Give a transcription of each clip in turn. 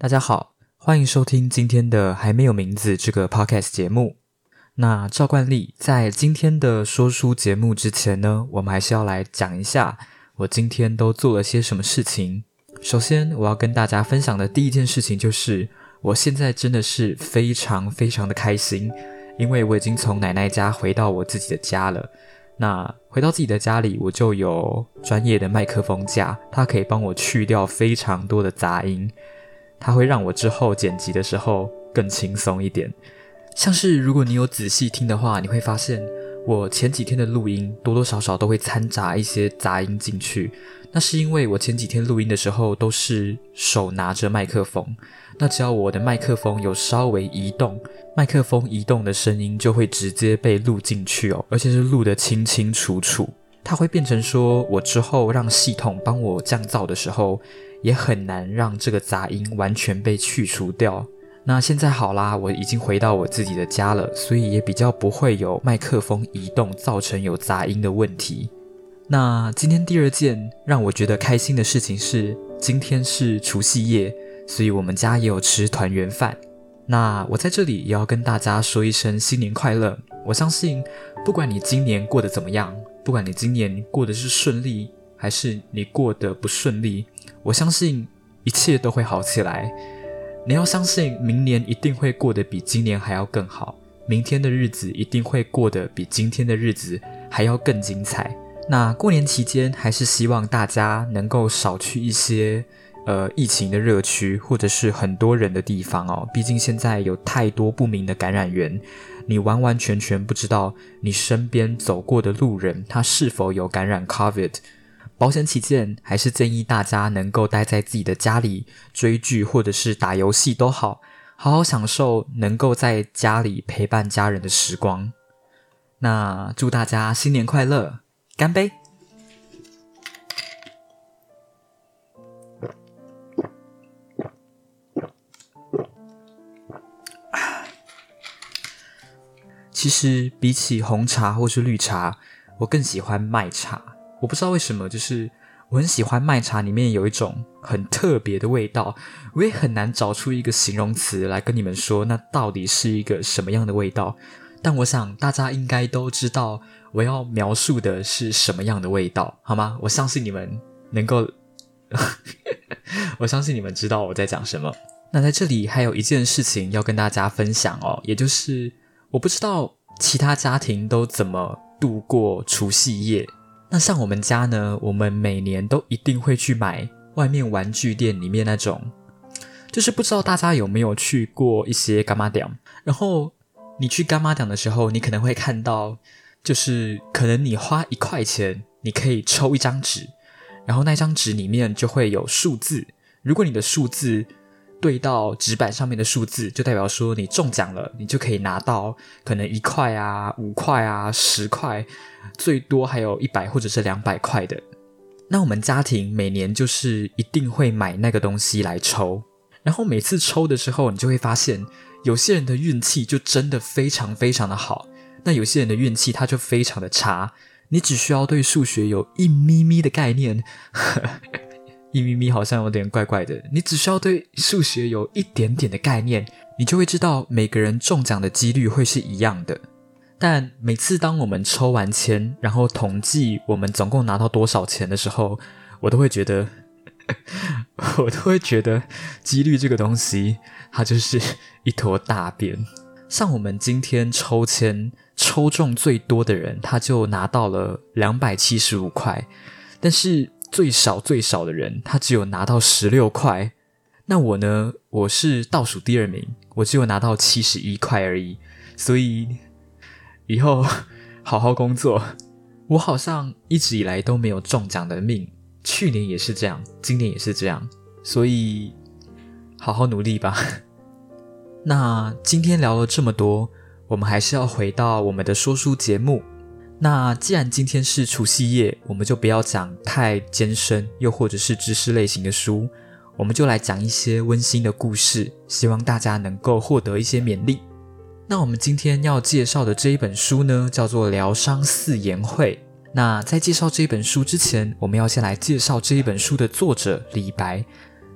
大家好，欢迎收听今天的还没有名字这个 podcast 节目。那照惯例，在今天的说书节目之前呢，我们还是要来讲一下我今天都做了些什么事情。首先，我要跟大家分享的第一件事情就是，我现在真的是非常非常的开心，因为我已经从奶奶家回到我自己的家了。那回到自己的家里，我就有专业的麦克风架，它可以帮我去掉非常多的杂音。它会让我之后剪辑的时候更轻松一点。像是如果你有仔细听的话，你会发现我前几天的录音多多少少都会掺杂一些杂音进去。那是因为我前几天录音的时候都是手拿着麦克风，那只要我的麦克风有稍微移动，麦克风移动的声音就会直接被录进去哦，而且是录得清清楚楚。它会变成说我之后让系统帮我降噪的时候。也很难让这个杂音完全被去除掉。那现在好啦，我已经回到我自己的家了，所以也比较不会有麦克风移动造成有杂音的问题。那今天第二件让我觉得开心的事情是，今天是除夕夜，所以我们家也有吃团圆饭。那我在这里也要跟大家说一声新年快乐。我相信，不管你今年过得怎么样，不管你今年过得是顺利还是你过得不顺利。我相信一切都会好起来。你要相信，明年一定会过得比今年还要更好。明天的日子一定会过得比今天的日子还要更精彩。那过年期间，还是希望大家能够少去一些呃疫情的热区，或者是很多人的地方哦。毕竟现在有太多不明的感染源，你完完全全不知道你身边走过的路人他是否有感染 COVID。保险起见，还是建议大家能够待在自己的家里追剧或者是打游戏都好，好好享受能够在家里陪伴家人的时光。那祝大家新年快乐，干杯！其实比起红茶或是绿茶，我更喜欢麦茶。我不知道为什么，就是我很喜欢麦茶，里面有一种很特别的味道。我也很难找出一个形容词来跟你们说，那到底是一个什么样的味道？但我想大家应该都知道我要描述的是什么样的味道，好吗？我相信你们能够，我相信你们知道我在讲什么。那在这里还有一件事情要跟大家分享哦，也就是我不知道其他家庭都怎么度过除夕夜。那像我们家呢，我们每年都一定会去买外面玩具店里面那种，就是不知道大家有没有去过一些干妈店。然后你去干妈店的时候，你可能会看到，就是可能你花一块钱，你可以抽一张纸，然后那张纸里面就会有数字。如果你的数字对到纸板上面的数字，就代表说你中奖了，你就可以拿到可能一块啊、五块啊、十块，最多还有一百或者是两百块的。那我们家庭每年就是一定会买那个东西来抽，然后每次抽的时候，你就会发现有些人的运气就真的非常非常的好，那有些人的运气他就非常的差。你只需要对数学有一咪咪的概念。一咪咪好像有点怪怪的。你只需要对数学有一点点的概念，你就会知道每个人中奖的几率会是一样的。但每次当我们抽完签，然后统计我们总共拿到多少钱的时候，我都会觉得，我都会觉得几率这个东西，它就是一坨大便。像我们今天抽签抽中最多的人，他就拿到了两百七十五块，但是。最少最少的人，他只有拿到十六块。那我呢？我是倒数第二名，我只有拿到七十一块而已。所以以后好好工作。我好像一直以来都没有中奖的命，去年也是这样，今年也是这样。所以好好努力吧。那今天聊了这么多，我们还是要回到我们的说书节目。那既然今天是除夕夜，我们就不要讲太艰深又或者是知识类型的书，我们就来讲一些温馨的故事，希望大家能够获得一些勉励。那我们今天要介绍的这一本书呢，叫做《疗伤四言会》。那在介绍这一本书之前，我们要先来介绍这一本书的作者李白。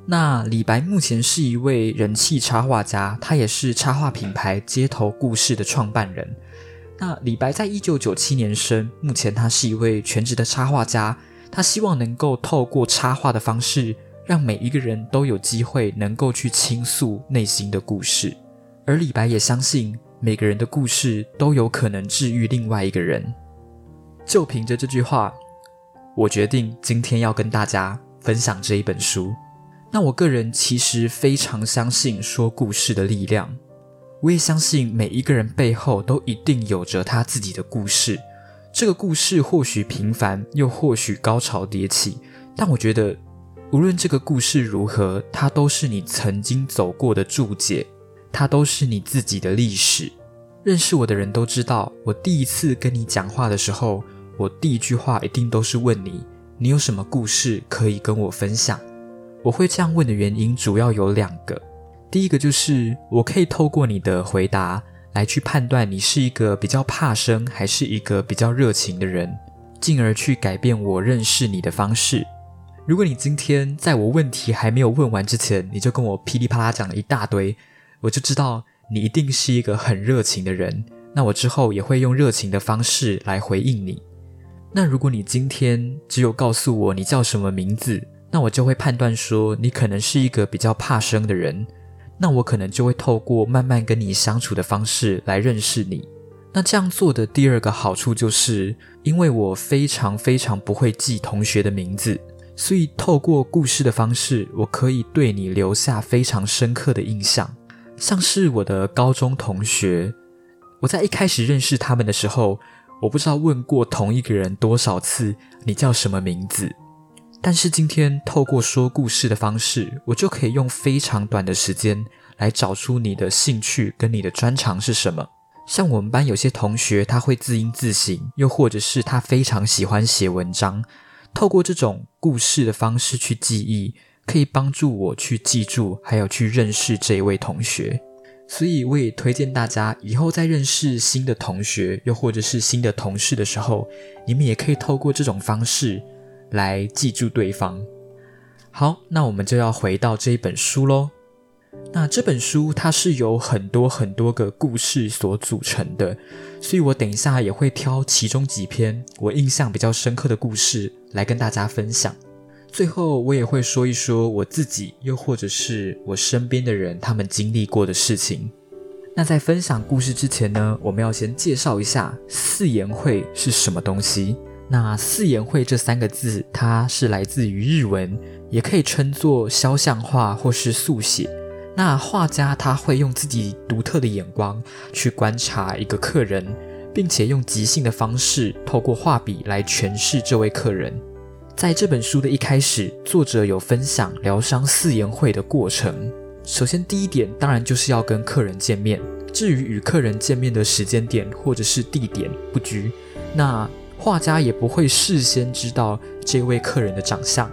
那李白目前是一位人气插画家，他也是插画品牌街头故事的创办人。那李白在一九九七年生，目前他是一位全职的插画家，他希望能够透过插画的方式，让每一个人都有机会能够去倾诉内心的故事。而李白也相信，每个人的故事都有可能治愈另外一个人。就凭着这句话，我决定今天要跟大家分享这一本书。那我个人其实非常相信说故事的力量，我也相信每一个人背后都一定有着他自己的故事。这个故事或许平凡，又或许高潮迭起，但我觉得无论这个故事如何，它都是你曾经走过的注解，它都是你自己的历史。认识我的人都知道，我第一次跟你讲话的时候，我第一句话一定都是问你：你有什么故事可以跟我分享？我会这样问的原因主要有两个，第一个就是我可以透过你的回答来去判断你是一个比较怕生还是一个比较热情的人，进而去改变我认识你的方式。如果你今天在我问题还没有问完之前，你就跟我噼里啪啦讲了一大堆，我就知道你一定是一个很热情的人，那我之后也会用热情的方式来回应你。那如果你今天只有告诉我你叫什么名字，那我就会判断说，你可能是一个比较怕生的人。那我可能就会透过慢慢跟你相处的方式来认识你。那这样做的第二个好处就是，因为我非常非常不会记同学的名字，所以透过故事的方式，我可以对你留下非常深刻的印象。像是我的高中同学，我在一开始认识他们的时候，我不知道问过同一个人多少次，你叫什么名字。但是今天透过说故事的方式，我就可以用非常短的时间来找出你的兴趣跟你的专长是什么。像我们班有些同学，他会字音字形，又或者是他非常喜欢写文章。透过这种故事的方式去记忆，可以帮助我去记住，还有去认识这一位同学。所以我也推荐大家，以后在认识新的同学，又或者是新的同事的时候，你们也可以透过这种方式。来记住对方。好，那我们就要回到这一本书喽。那这本书它是由很多很多个故事所组成的，所以我等一下也会挑其中几篇我印象比较深刻的故事来跟大家分享。最后，我也会说一说我自己，又或者是我身边的人他们经历过的事情。那在分享故事之前呢，我们要先介绍一下四言会是什么东西。那四言会这三个字，它是来自于日文，也可以称作肖像画或是速写。那画家他会用自己独特的眼光去观察一个客人，并且用即兴的方式，透过画笔来诠释这位客人。在这本书的一开始，作者有分享疗伤四言会的过程。首先，第一点当然就是要跟客人见面。至于与客人见面的时间点或者是地点不拘，那。画家也不会事先知道这位客人的长相。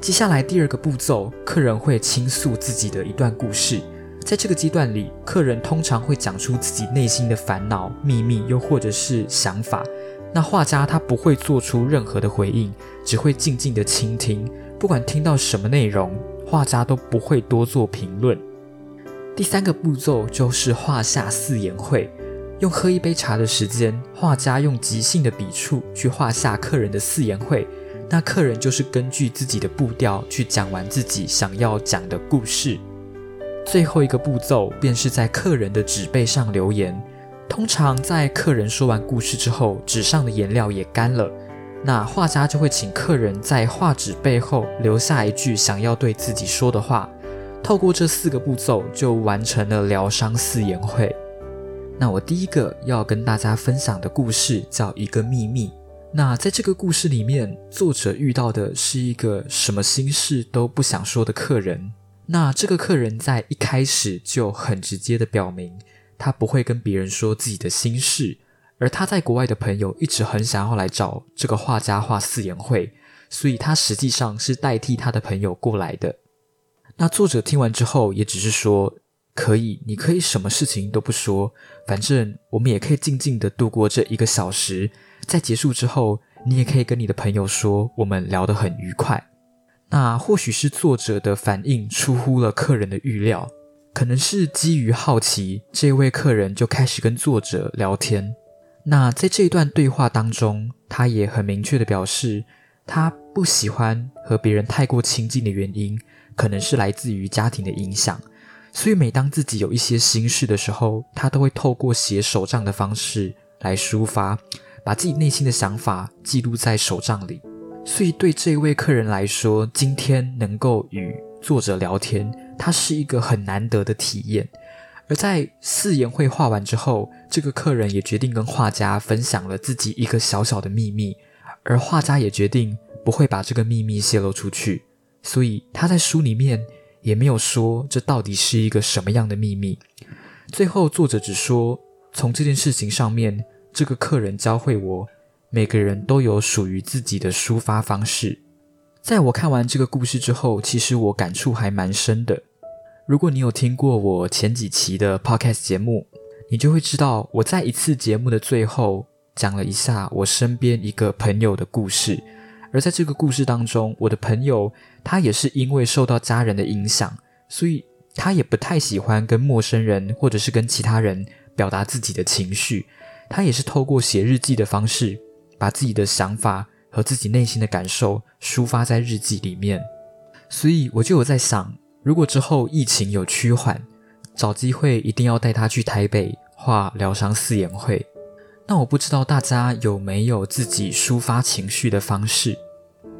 接下来第二个步骤，客人会倾诉自己的一段故事。在这个阶段里，客人通常会讲出自己内心的烦恼、秘密，又或者是想法。那画家他不会做出任何的回应，只会静静的倾听。不管听到什么内容，画家都不会多做评论。第三个步骤就是画下四言会。用喝一杯茶的时间，画家用即兴的笔触去画下客人的四言会。那客人就是根据自己的步调去讲完自己想要讲的故事。最后一个步骤便是在客人的纸背上留言。通常在客人说完故事之后，纸上的颜料也干了，那画家就会请客人在画纸背后留下一句想要对自己说的话。透过这四个步骤，就完成了疗伤四言会。那我第一个要跟大家分享的故事叫一个秘密。那在这个故事里面，作者遇到的是一个什么心事都不想说的客人。那这个客人在一开始就很直接的表明，他不会跟别人说自己的心事。而他在国外的朋友一直很想要来找这个画家画四言会，所以他实际上是代替他的朋友过来的。那作者听完之后，也只是说。可以，你可以什么事情都不说，反正我们也可以静静的度过这一个小时。在结束之后，你也可以跟你的朋友说，我们聊得很愉快。那或许是作者的反应出乎了客人的预料，可能是基于好奇，这位客人就开始跟作者聊天。那在这一段对话当中，他也很明确的表示，他不喜欢和别人太过亲近的原因，可能是来自于家庭的影响。所以每当自己有一些心事的时候，他都会透过写手账的方式来抒发，把自己内心的想法记录在手账里。所以，对这位客人来说，今天能够与作者聊天，它是一个很难得的体验。而在四言会画完之后，这个客人也决定跟画家分享了自己一个小小的秘密，而画家也决定不会把这个秘密泄露出去。所以，他在书里面也没有说这到底是一个什么样的秘密。最后，作者只说，从这件事情上面，这个客人教会我。每个人都有属于自己的抒发方式。在我看完这个故事之后，其实我感触还蛮深的。如果你有听过我前几期的 podcast 节目，你就会知道我在一次节目的最后讲了一下我身边一个朋友的故事。而在这个故事当中，我的朋友他也是因为受到家人的影响，所以他也不太喜欢跟陌生人或者是跟其他人表达自己的情绪。他也是透过写日记的方式。把自己的想法和自己内心的感受抒发在日记里面，所以我就有在想，如果之后疫情有趋缓，找机会一定要带他去台北画疗伤四言会。那我不知道大家有没有自己抒发情绪的方式？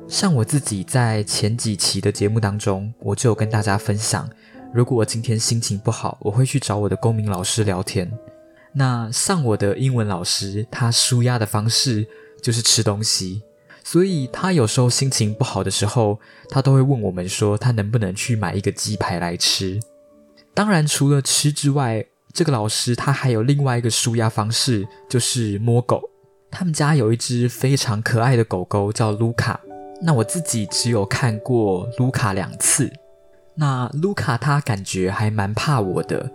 像我自己在前几期的节目当中，我就有跟大家分享，如果我今天心情不好，我会去找我的公民老师聊天。那像我的英文老师，他舒压的方式。就是吃东西，所以他有时候心情不好的时候，他都会问我们说，他能不能去买一个鸡排来吃。当然，除了吃之外，这个老师他还有另外一个舒压方式，就是摸狗。他们家有一只非常可爱的狗狗，叫卢卡。那我自己只有看过卢卡两次。那卢卡他感觉还蛮怕我的，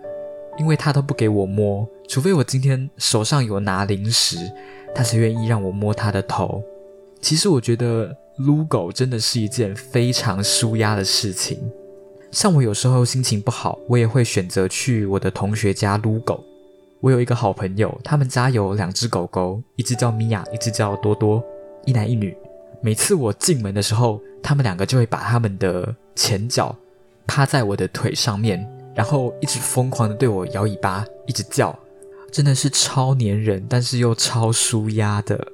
因为他都不给我摸，除非我今天手上有拿零食。他才愿意让我摸他的头。其实我觉得撸狗真的是一件非常舒压的事情。像我有时候心情不好，我也会选择去我的同学家撸狗。我有一个好朋友，他们家有两只狗狗，一只叫米娅，一只叫多多，一男一女。每次我进门的时候，他们两个就会把他们的前脚趴在我的腿上面，然后一直疯狂的对我摇尾巴，一直叫。真的是超粘人，但是又超舒压的。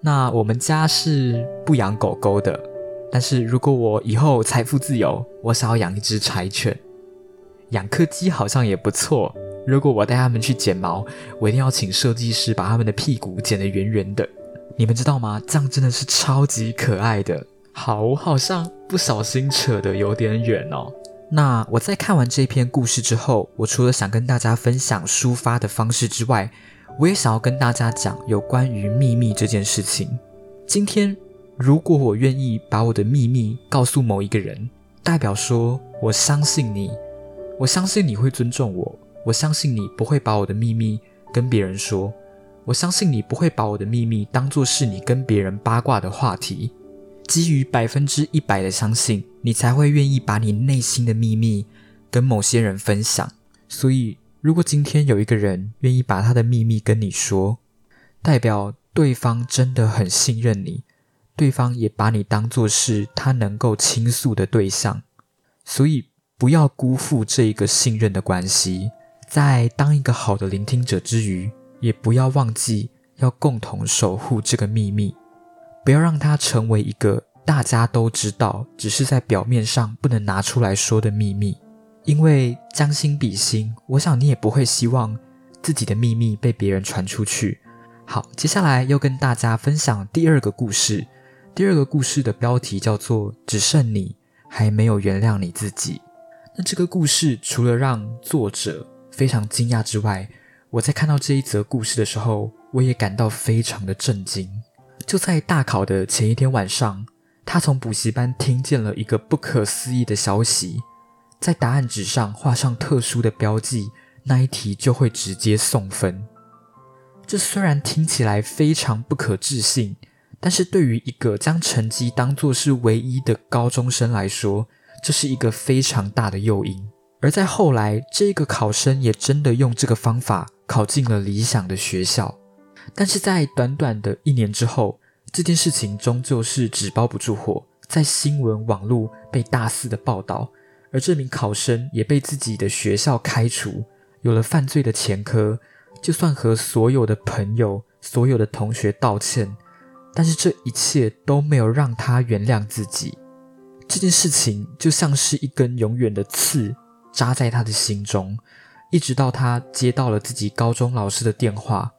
那我们家是不养狗狗的，但是如果我以后财富自由，我想要养一只柴犬，养柯基好像也不错。如果我带他们去剪毛，我一定要请设计师把他们的屁股剪得圆圆的。你们知道吗？这样真的是超级可爱的。好，好像不小心扯得有点远哦。那我在看完这篇故事之后，我除了想跟大家分享抒发的方式之外，我也想要跟大家讲有关于秘密这件事情。今天，如果我愿意把我的秘密告诉某一个人，代表说我相信你，我相信你会尊重我，我相信你不会把我的秘密跟别人说，我相信你不会把我的秘密当做是你跟别人八卦的话题。基于百分之一百的相信，你才会愿意把你内心的秘密跟某些人分享。所以，如果今天有一个人愿意把他的秘密跟你说，代表对方真的很信任你，对方也把你当作是他能够倾诉的对象。所以，不要辜负这一个信任的关系。在当一个好的聆听者之余，也不要忘记要共同守护这个秘密。不要让它成为一个大家都知道，只是在表面上不能拿出来说的秘密。因为将心比心，我想你也不会希望自己的秘密被别人传出去。好，接下来要跟大家分享第二个故事。第二个故事的标题叫做《只剩你还没有原谅你自己》。那这个故事除了让作者非常惊讶之外，我在看到这一则故事的时候，我也感到非常的震惊。就在大考的前一天晚上，他从补习班听见了一个不可思议的消息：在答案纸上画上特殊的标记，那一题就会直接送分。这虽然听起来非常不可置信，但是对于一个将成绩当作是唯一的高中生来说，这是一个非常大的诱因。而在后来，这个考生也真的用这个方法考进了理想的学校。但是在短短的一年之后，这件事情终究是纸包不住火，在新闻网络被大肆的报道，而这名考生也被自己的学校开除，有了犯罪的前科。就算和所有的朋友、所有的同学道歉，但是这一切都没有让他原谅自己。这件事情就像是一根永远的刺扎在他的心中，一直到他接到了自己高中老师的电话。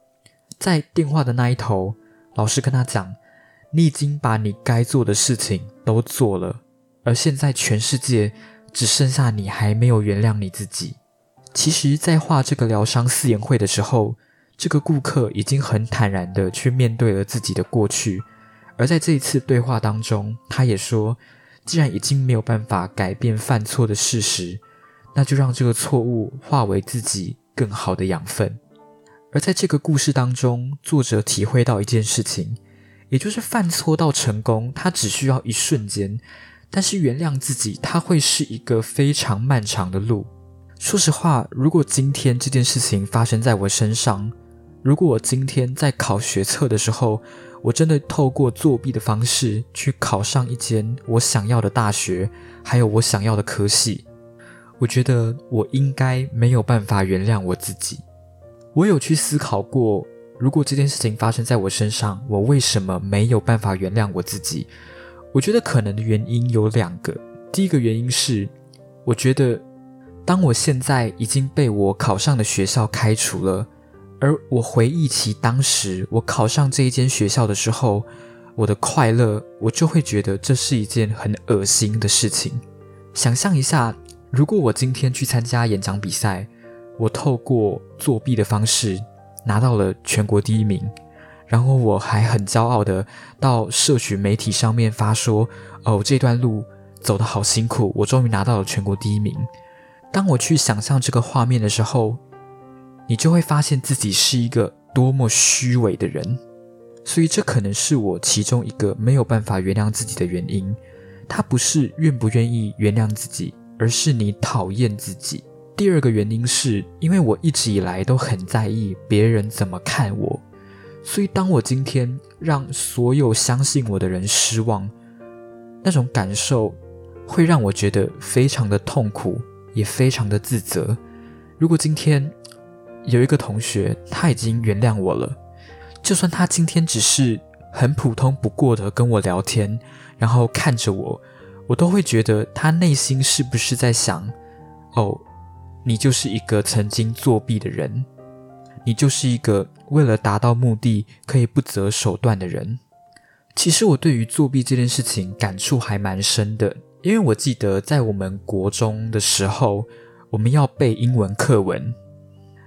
在电话的那一头，老师跟他讲：“你已经把你该做的事情都做了，而现在全世界只剩下你还没有原谅你自己。”其实，在画这个疗伤四言会的时候，这个顾客已经很坦然的去面对了自己的过去。而在这一次对话当中，他也说：“既然已经没有办法改变犯错的事实，那就让这个错误化为自己更好的养分。”而在这个故事当中，作者体会到一件事情，也就是犯错到成功，它只需要一瞬间；但是原谅自己，它会是一个非常漫长的路。说实话，如果今天这件事情发生在我身上，如果我今天在考学测的时候，我真的透过作弊的方式去考上一间我想要的大学，还有我想要的科系，我觉得我应该没有办法原谅我自己。我有去思考过，如果这件事情发生在我身上，我为什么没有办法原谅我自己？我觉得可能的原因有两个。第一个原因是，我觉得当我现在已经被我考上的学校开除了，而我回忆起当时我考上这一间学校的时候，我的快乐，我就会觉得这是一件很恶心的事情。想象一下，如果我今天去参加演讲比赛。我透过作弊的方式拿到了全国第一名，然后我还很骄傲的到社群媒体上面发说：“哦，这段路走得好辛苦，我终于拿到了全国第一名。”当我去想象这个画面的时候，你就会发现自己是一个多么虚伪的人。所以这可能是我其中一个没有办法原谅自己的原因。他不是愿不愿意原谅自己，而是你讨厌自己。第二个原因是因为我一直以来都很在意别人怎么看我，所以当我今天让所有相信我的人失望，那种感受会让我觉得非常的痛苦，也非常的自责。如果今天有一个同学他已经原谅我了，就算他今天只是很普通不过的跟我聊天，然后看着我，我都会觉得他内心是不是在想，哦。你就是一个曾经作弊的人，你就是一个为了达到目的可以不择手段的人。其实我对于作弊这件事情感触还蛮深的，因为我记得在我们国中的时候，我们要背英文课文。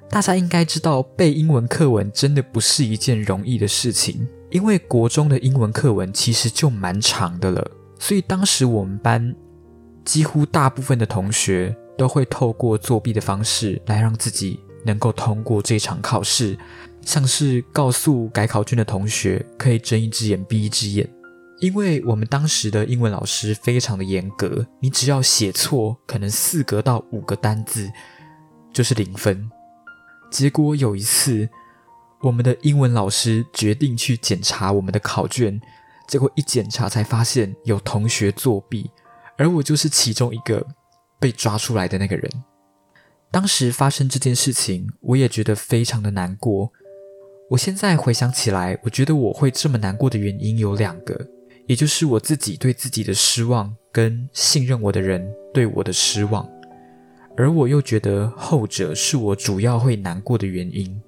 大家应该知道，背英文课文真的不是一件容易的事情，因为国中的英文课文其实就蛮长的了。所以当时我们班几乎大部分的同学。都会透过作弊的方式来让自己能够通过这场考试，像是告诉改考卷的同学可以睁一只眼闭一只眼，因为我们当时的英文老师非常的严格，你只要写错可能四格到五个单字就是零分。结果有一次，我们的英文老师决定去检查我们的考卷，结果一检查才发现有同学作弊，而我就是其中一个。被抓出来的那个人，当时发生这件事情，我也觉得非常的难过。我现在回想起来，我觉得我会这么难过的原因有两个，也就是我自己对自己的失望，跟信任我的人对我的失望。而我又觉得后者是我主要会难过的原因。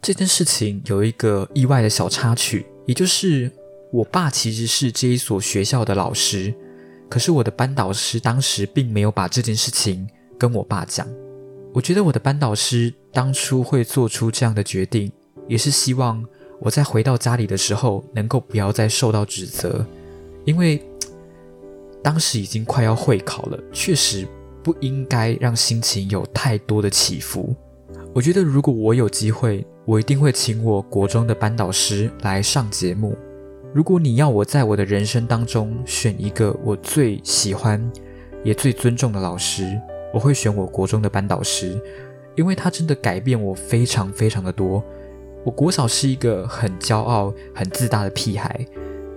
这件事情有一个意外的小插曲，也就是我爸其实是这一所学校的老师。可是我的班导师当时并没有把这件事情跟我爸讲。我觉得我的班导师当初会做出这样的决定，也是希望我在回到家里的时候能够不要再受到指责，因为当时已经快要会考了，确实不应该让心情有太多的起伏。我觉得如果我有机会，我一定会请我国中的班导师来上节目。如果你要我在我的人生当中选一个我最喜欢也最尊重的老师，我会选我国中的班导师，因为他真的改变我非常非常的多。我国小是一个很骄傲、很自大的屁孩，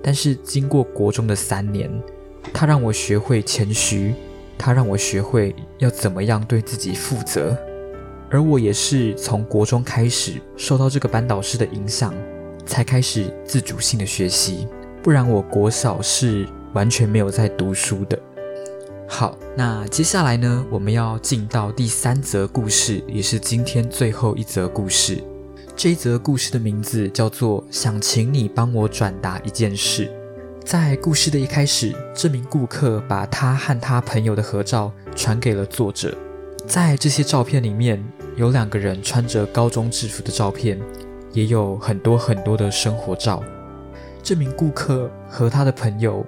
但是经过国中的三年，他让我学会谦虚，他让我学会要怎么样对自己负责。而我也是从国中开始受到这个班导师的影响。才开始自主性的学习，不然我国小是完全没有在读书的。好，那接下来呢，我们要进到第三则故事，也是今天最后一则故事。这一则故事的名字叫做“想请你帮我转达一件事”。在故事的一开始，这名顾客把他和他朋友的合照传给了作者。在这些照片里面，有两个人穿着高中制服的照片。也有很多很多的生活照。这名顾客和他的朋友，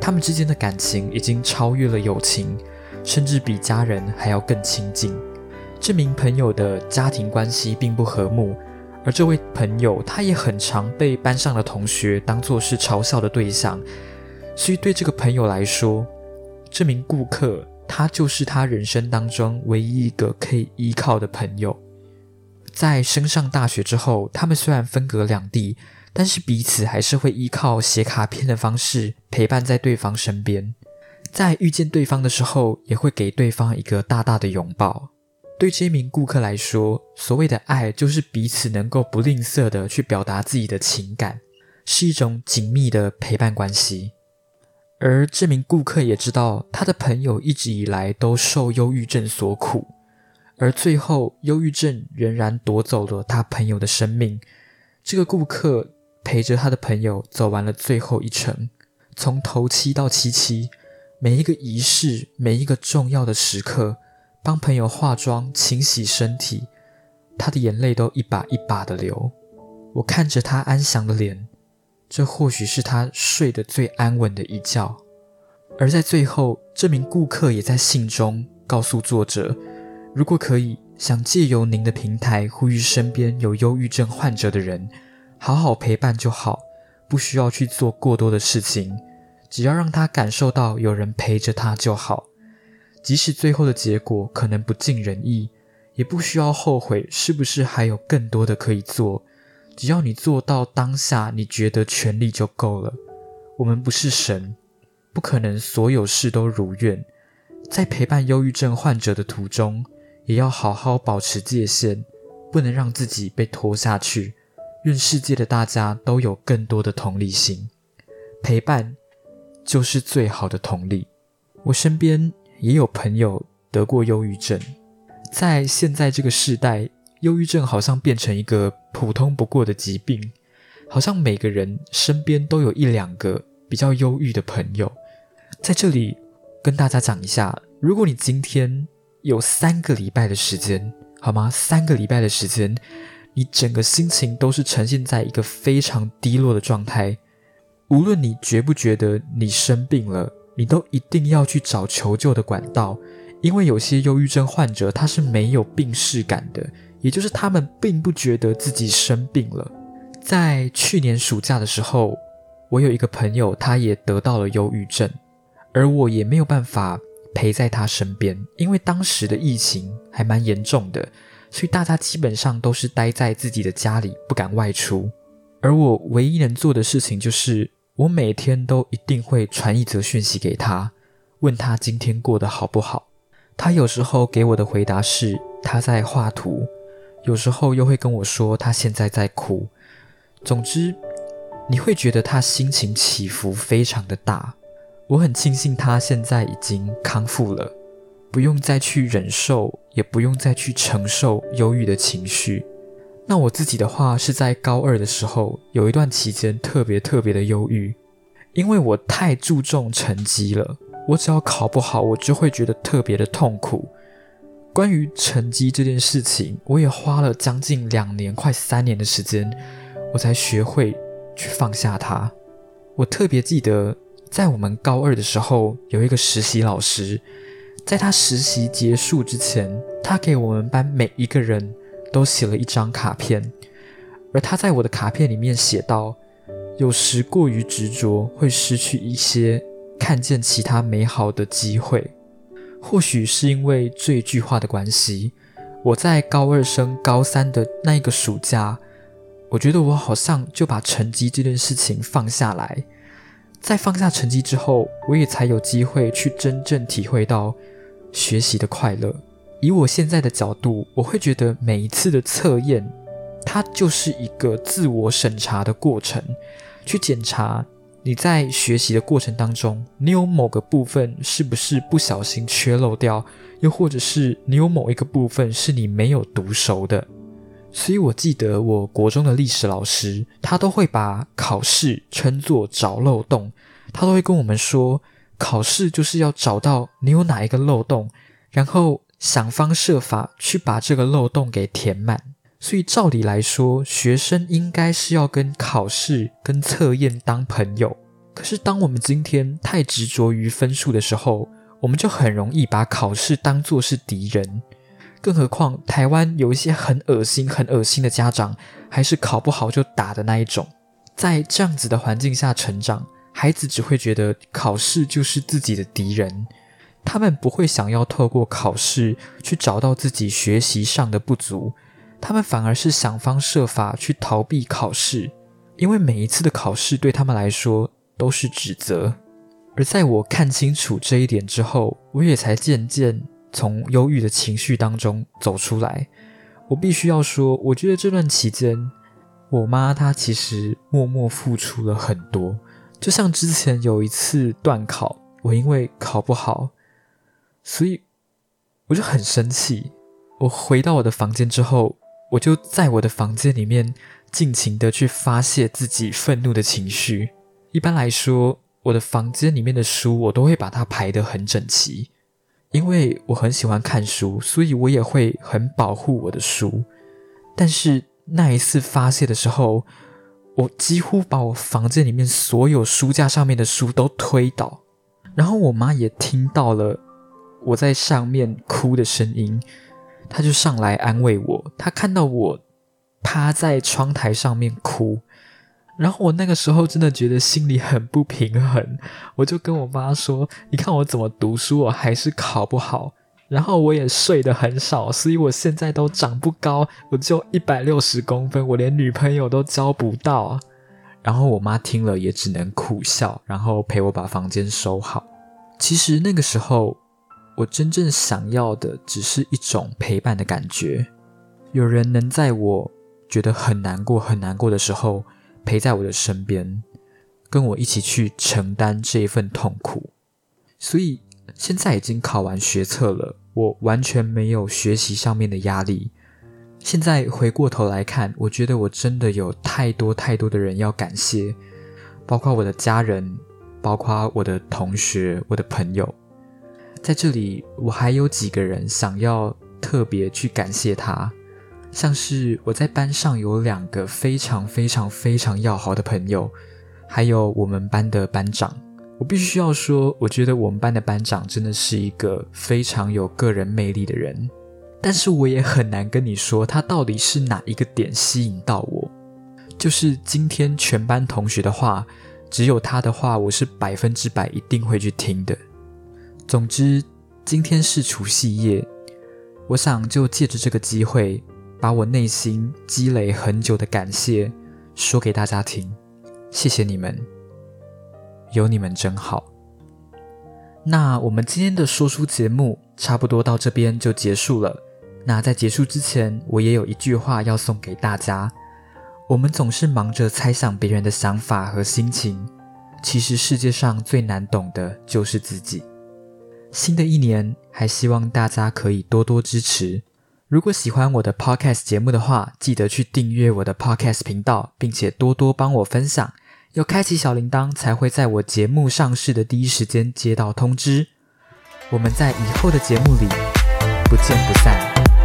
他们之间的感情已经超越了友情，甚至比家人还要更亲近。这名朋友的家庭关系并不和睦，而这位朋友他也很常被班上的同学当作是嘲笑的对象。所以对这个朋友来说，这名顾客他就是他人生当中唯一一个可以依靠的朋友。在升上大学之后，他们虽然分隔两地，但是彼此还是会依靠写卡片的方式陪伴在对方身边。在遇见对方的时候，也会给对方一个大大的拥抱。对这名顾客来说，所谓的爱就是彼此能够不吝啬的去表达自己的情感，是一种紧密的陪伴关系。而这名顾客也知道，他的朋友一直以来都受忧郁症所苦。而最后，忧郁症仍然夺走了他朋友的生命。这个顾客陪着他的朋友走完了最后一程，从头七到七七，每一个仪式，每一个重要的时刻，帮朋友化妆、清洗身体，他的眼泪都一把一把的流。我看着他安详的脸，这或许是他睡得最安稳的一觉。而在最后，这名顾客也在信中告诉作者。如果可以，想借由您的平台呼吁身边有忧郁症患者的人，好好陪伴就好，不需要去做过多的事情，只要让他感受到有人陪着他就好。即使最后的结果可能不尽人意，也不需要后悔。是不是还有更多的可以做？只要你做到当下你觉得全力就够了。我们不是神，不可能所有事都如愿。在陪伴忧郁症患者的途中。也要好好保持界限，不能让自己被拖下去。愿世界的大家都有更多的同理心，陪伴就是最好的同理。我身边也有朋友得过忧郁症，在现在这个时代，忧郁症好像变成一个普通不过的疾病，好像每个人身边都有一两个比较忧郁的朋友。在这里跟大家讲一下，如果你今天。有三个礼拜的时间，好吗？三个礼拜的时间，你整个心情都是呈现在一个非常低落的状态。无论你觉不觉得你生病了，你都一定要去找求救的管道，因为有些忧郁症患者他是没有病逝感的，也就是他们并不觉得自己生病了。在去年暑假的时候，我有一个朋友，他也得到了忧郁症，而我也没有办法。陪在他身边，因为当时的疫情还蛮严重的，所以大家基本上都是待在自己的家里，不敢外出。而我唯一能做的事情就是，我每天都一定会传一则讯息给他，问他今天过得好不好。他有时候给我的回答是他在画图，有时候又会跟我说他现在在哭。总之，你会觉得他心情起伏非常的大。我很庆幸他现在已经康复了，不用再去忍受，也不用再去承受忧郁的情绪。那我自己的话是在高二的时候，有一段期间特别特别的忧郁，因为我太注重成绩了。我只要考不好，我就会觉得特别的痛苦。关于成绩这件事情，我也花了将近两年，快三年的时间，我才学会去放下它。我特别记得。在我们高二的时候，有一个实习老师，在他实习结束之前，他给我们班每一个人都写了一张卡片，而他在我的卡片里面写道：“有时过于执着，会失去一些看见其他美好的机会。或许是因为这一句话的关系，我在高二升高三的那一个暑假，我觉得我好像就把成绩这件事情放下来。在放下成绩之后，我也才有机会去真正体会到学习的快乐。以我现在的角度，我会觉得每一次的测验，它就是一个自我审查的过程，去检查你在学习的过程当中，你有某个部分是不是不小心缺漏掉，又或者是你有某一个部分是你没有读熟的。所以我记得我国中的历史老师，他都会把考试称作找漏洞，他都会跟我们说，考试就是要找到你有哪一个漏洞，然后想方设法去把这个漏洞给填满。所以照理来说，学生应该是要跟考试、跟测验当朋友。可是当我们今天太执着于分数的时候，我们就很容易把考试当作是敌人。更何况，台湾有一些很恶心、很恶心的家长，还是考不好就打的那一种。在这样子的环境下成长，孩子只会觉得考试就是自己的敌人，他们不会想要透过考试去找到自己学习上的不足，他们反而是想方设法去逃避考试，因为每一次的考试对他们来说都是指责。而在我看清楚这一点之后，我也才渐渐。从忧郁的情绪当中走出来，我必须要说，我觉得这段期间，我妈她其实默默付出了很多。就像之前有一次断考，我因为考不好，所以我就很生气。我回到我的房间之后，我就在我的房间里面尽情的去发泄自己愤怒的情绪。一般来说，我的房间里面的书，我都会把它排得很整齐。因为我很喜欢看书，所以我也会很保护我的书。但是那一次发泄的时候，我几乎把我房间里面所有书架上面的书都推倒，然后我妈也听到了我在上面哭的声音，她就上来安慰我。她看到我趴在窗台上面哭。然后我那个时候真的觉得心里很不平衡，我就跟我妈说：“你看我怎么读书，我还是考不好。然后我也睡得很少，所以我现在都长不高，我就一百六十公分，我连女朋友都交不到。”然后我妈听了也只能苦笑，然后陪我把房间收好。其实那个时候，我真正想要的只是一种陪伴的感觉，有人能在我觉得很难过、很难过的时候。陪在我的身边，跟我一起去承担这一份痛苦。所以现在已经考完学测了，我完全没有学习上面的压力。现在回过头来看，我觉得我真的有太多太多的人要感谢，包括我的家人，包括我的同学、我的朋友。在这里，我还有几个人想要特别去感谢他。像是我在班上有两个非常非常非常要好的朋友，还有我们班的班长。我必须要说，我觉得我们班的班长真的是一个非常有个人魅力的人。但是我也很难跟你说，他到底是哪一个点吸引到我。就是今天全班同学的话，只有他的话，我是百分之百一定会去听的。总之，今天是除夕夜，我想就借着这个机会。把我内心积累很久的感谢说给大家听，谢谢你们，有你们真好。那我们今天的说书节目差不多到这边就结束了。那在结束之前，我也有一句话要送给大家：我们总是忙着猜想别人的想法和心情，其实世界上最难懂的就是自己。新的一年，还希望大家可以多多支持。如果喜欢我的 podcast 节目的话，记得去订阅我的 podcast 频道，并且多多帮我分享，要开启小铃铛才会在我节目上市的第一时间接到通知。我们在以后的节目里不见不散。